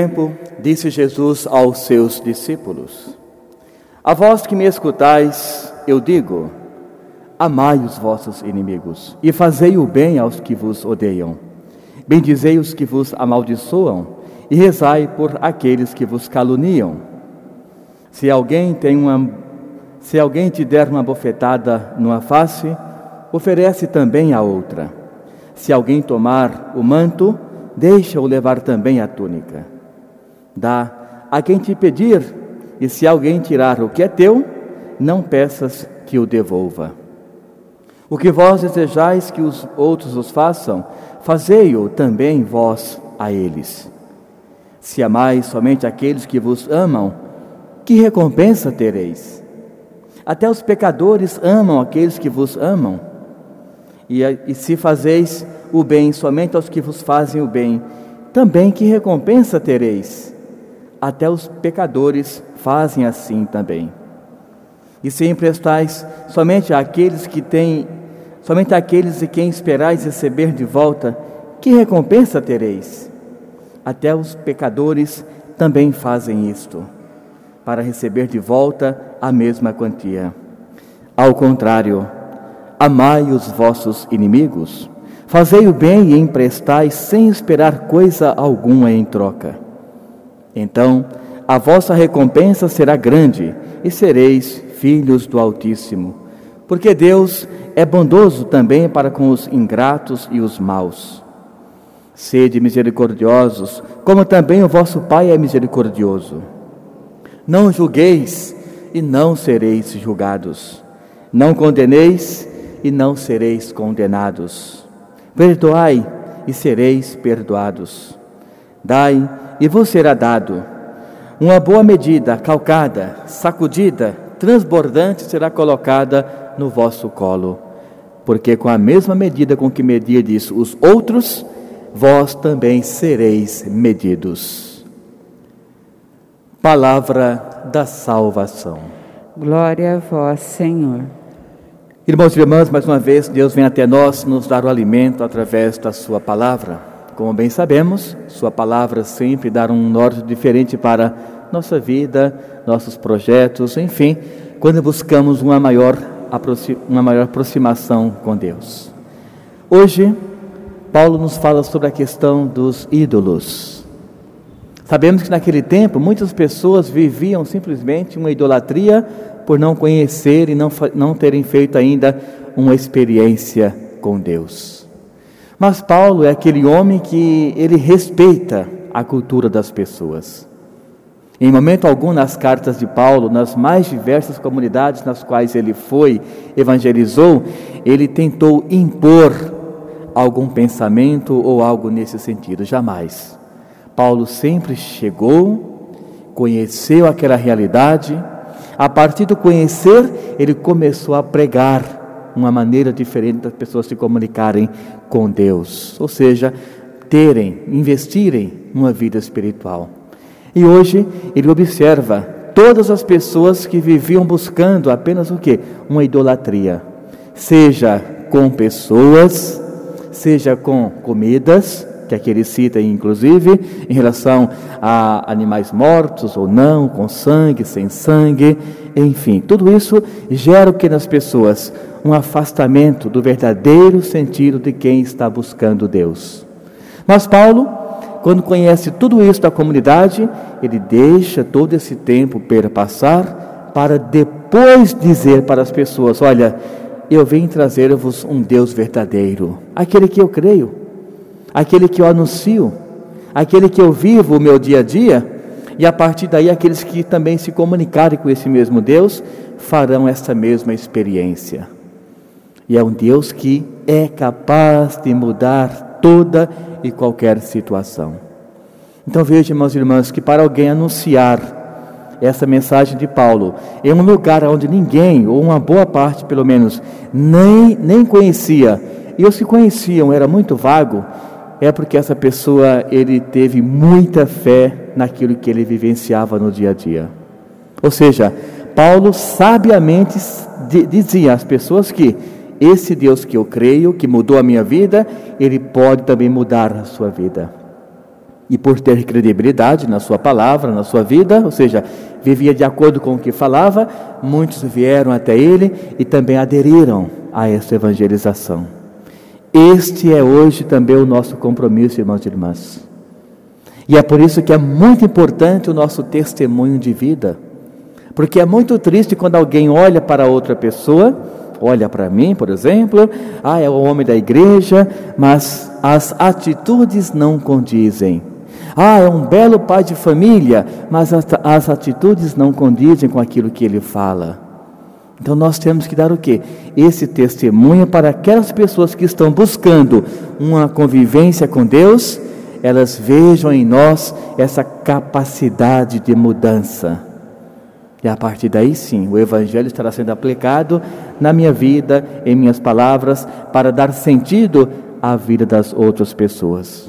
tempo, disse Jesus aos seus discípulos: A vós que me escutais, eu digo: Amai os vossos inimigos e fazei o bem aos que vos odeiam. Bendizei os que vos amaldiçoam e rezai por aqueles que vos caluniam. Se alguém tem uma se alguém te der uma bofetada numa face, oferece também a outra. Se alguém tomar o manto, deixa-o levar também a túnica. Dá a quem te pedir, e se alguém tirar o que é teu, não peças que o devolva. O que vós desejais que os outros os façam, fazei-o também vós a eles. Se amais somente aqueles que vos amam, que recompensa tereis? Até os pecadores amam aqueles que vos amam. E, e se fazeis o bem somente aos que vos fazem o bem, também que recompensa tereis? Até os pecadores fazem assim também. E se emprestais somente àqueles que têm, somente àqueles de quem esperais receber de volta, que recompensa tereis? Até os pecadores também fazem isto, para receber de volta a mesma quantia. Ao contrário, amai os vossos inimigos, fazei o bem e emprestai sem esperar coisa alguma em troca então a vossa recompensa será grande e sereis filhos do Altíssimo, porque Deus é bondoso também para com os ingratos e os maus. Sede misericordiosos, como também o vosso Pai é misericordioso. Não julgueis e não sereis julgados. Não condeneis e não sereis condenados. Perdoai e sereis perdoados. Dai e vos será dado. Uma boa medida, calcada, sacudida, transbordante será colocada no vosso colo. Porque com a mesma medida com que medirdes os outros, vós também sereis medidos. Palavra da salvação. Glória a vós, Senhor. Irmãos e irmãs, mais uma vez, Deus vem até nós nos dar o alimento através da Sua palavra. Como bem sabemos, Sua palavra sempre dá um norte diferente para nossa vida, nossos projetos, enfim, quando buscamos uma maior, uma maior aproximação com Deus. Hoje, Paulo nos fala sobre a questão dos ídolos. Sabemos que naquele tempo muitas pessoas viviam simplesmente uma idolatria por não conhecer e não, não terem feito ainda uma experiência com Deus. Mas Paulo é aquele homem que ele respeita a cultura das pessoas. Em momento algum nas cartas de Paulo, nas mais diversas comunidades nas quais ele foi, evangelizou, ele tentou impor algum pensamento ou algo nesse sentido, jamais. Paulo sempre chegou, conheceu aquela realidade, a partir do conhecer, ele começou a pregar uma maneira diferente das pessoas se comunicarem com Deus, ou seja, terem, investirem numa vida espiritual. E hoje ele observa todas as pessoas que viviam buscando apenas o que? Uma idolatria, seja com pessoas, seja com comidas, que aqui ele cita inclusive, em relação a animais mortos ou não, com sangue, sem sangue, enfim, tudo isso gera o que nas pessoas? Um afastamento do verdadeiro sentido de quem está buscando Deus. Mas Paulo, quando conhece tudo isso da comunidade, ele deixa todo esse tempo perpassar para depois dizer para as pessoas: Olha, eu vim trazer-vos um Deus verdadeiro, aquele que eu creio, aquele que eu anuncio, aquele que eu vivo o meu dia a dia e a partir daí aqueles que também se comunicarem com esse mesmo Deus farão essa mesma experiência. E é um Deus que é capaz de mudar toda e qualquer situação. Então veja, irmãos e irmãs, que para alguém anunciar essa mensagem de Paulo em um lugar onde ninguém, ou uma boa parte pelo menos, nem, nem conhecia, e os que conheciam era muito vago, é porque essa pessoa ele teve muita fé naquilo que ele vivenciava no dia a dia. Ou seja, Paulo sabiamente dizia às pessoas que esse Deus que eu creio, que mudou a minha vida, ele pode também mudar a sua vida. E por ter credibilidade na sua palavra, na sua vida, ou seja, vivia de acordo com o que falava, muitos vieram até ele e também aderiram a essa evangelização. Este é hoje também o nosso compromisso, irmãos e irmãs. E é por isso que é muito importante o nosso testemunho de vida. Porque é muito triste quando alguém olha para outra pessoa, olha para mim, por exemplo, ah, é o homem da igreja, mas as atitudes não condizem. Ah, é um belo pai de família, mas as, as atitudes não condizem com aquilo que ele fala. Então nós temos que dar o quê? Esse testemunho para aquelas pessoas que estão buscando uma convivência com Deus, elas vejam em nós essa capacidade de mudança. E a partir daí sim, o Evangelho estará sendo aplicado na minha vida, em minhas palavras, para dar sentido à vida das outras pessoas.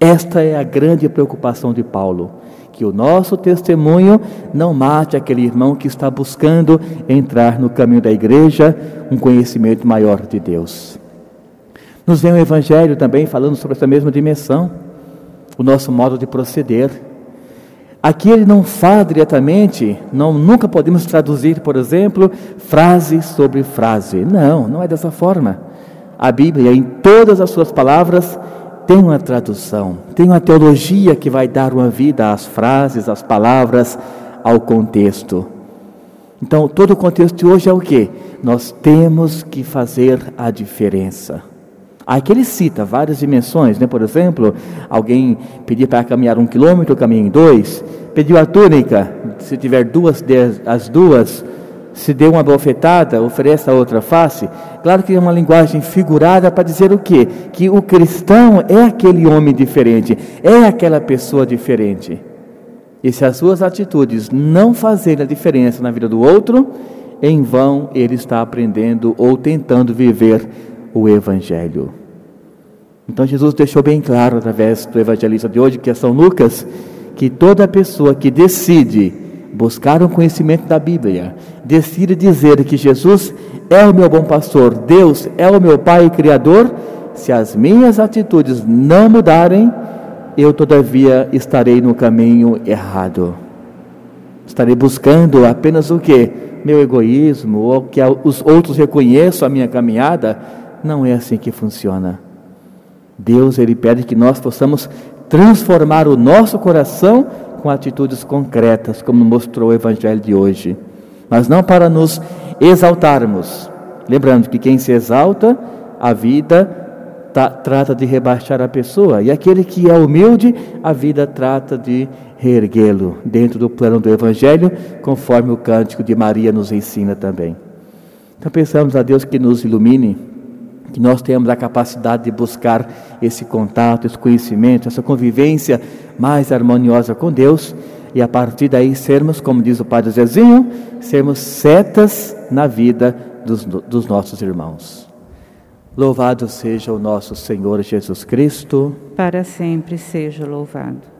Esta é a grande preocupação de Paulo que o nosso testemunho não mate aquele irmão que está buscando entrar no caminho da igreja, um conhecimento maior de Deus. Nos vem o Evangelho também falando sobre essa mesma dimensão, o nosso modo de proceder. Aqui ele não fala diretamente, não, nunca podemos traduzir, por exemplo, frase sobre frase. Não, não é dessa forma. A Bíblia, em todas as suas palavras, tem uma tradução, tem uma teologia que vai dar uma vida às frases, às palavras, ao contexto. Então, todo o contexto de hoje é o que? Nós temos que fazer a diferença. Aqui ele cita várias dimensões, né? por exemplo, alguém pedir para caminhar um quilômetro, caminha em dois, pediu a túnica, se tiver duas, as duas, se deu uma bofetada, oferece a outra face. Claro que é uma linguagem figurada para dizer o quê? Que o cristão é aquele homem diferente, é aquela pessoa diferente. E se as suas atitudes não fazerem a diferença na vida do outro, em vão ele está aprendendo ou tentando viver o Evangelho. Então Jesus deixou bem claro através do evangelista de hoje, que é São Lucas, que toda pessoa que decide buscar o um conhecimento da Bíblia, decide dizer que Jesus é o meu bom pastor, Deus é o meu Pai e Criador, se as minhas atitudes não mudarem, eu todavia estarei no caminho errado. Estarei buscando apenas o que? Meu egoísmo, ou que os outros reconheçam a minha caminhada. Não é assim que funciona. Deus, Ele pede que nós possamos transformar o nosso coração com atitudes concretas, como mostrou o Evangelho de hoje, mas não para nos exaltarmos. Lembrando que quem se exalta, a vida tá, trata de rebaixar a pessoa, e aquele que é humilde, a vida trata de reerguê-lo dentro do plano do Evangelho, conforme o cântico de Maria nos ensina também. Então pensamos a Deus que nos ilumine que nós tenhamos a capacidade de buscar esse contato, esse conhecimento, essa convivência mais harmoniosa com Deus e a partir daí sermos, como diz o Padre Zezinho, sermos setas na vida dos, dos nossos irmãos. Louvado seja o nosso Senhor Jesus Cristo. Para sempre seja louvado.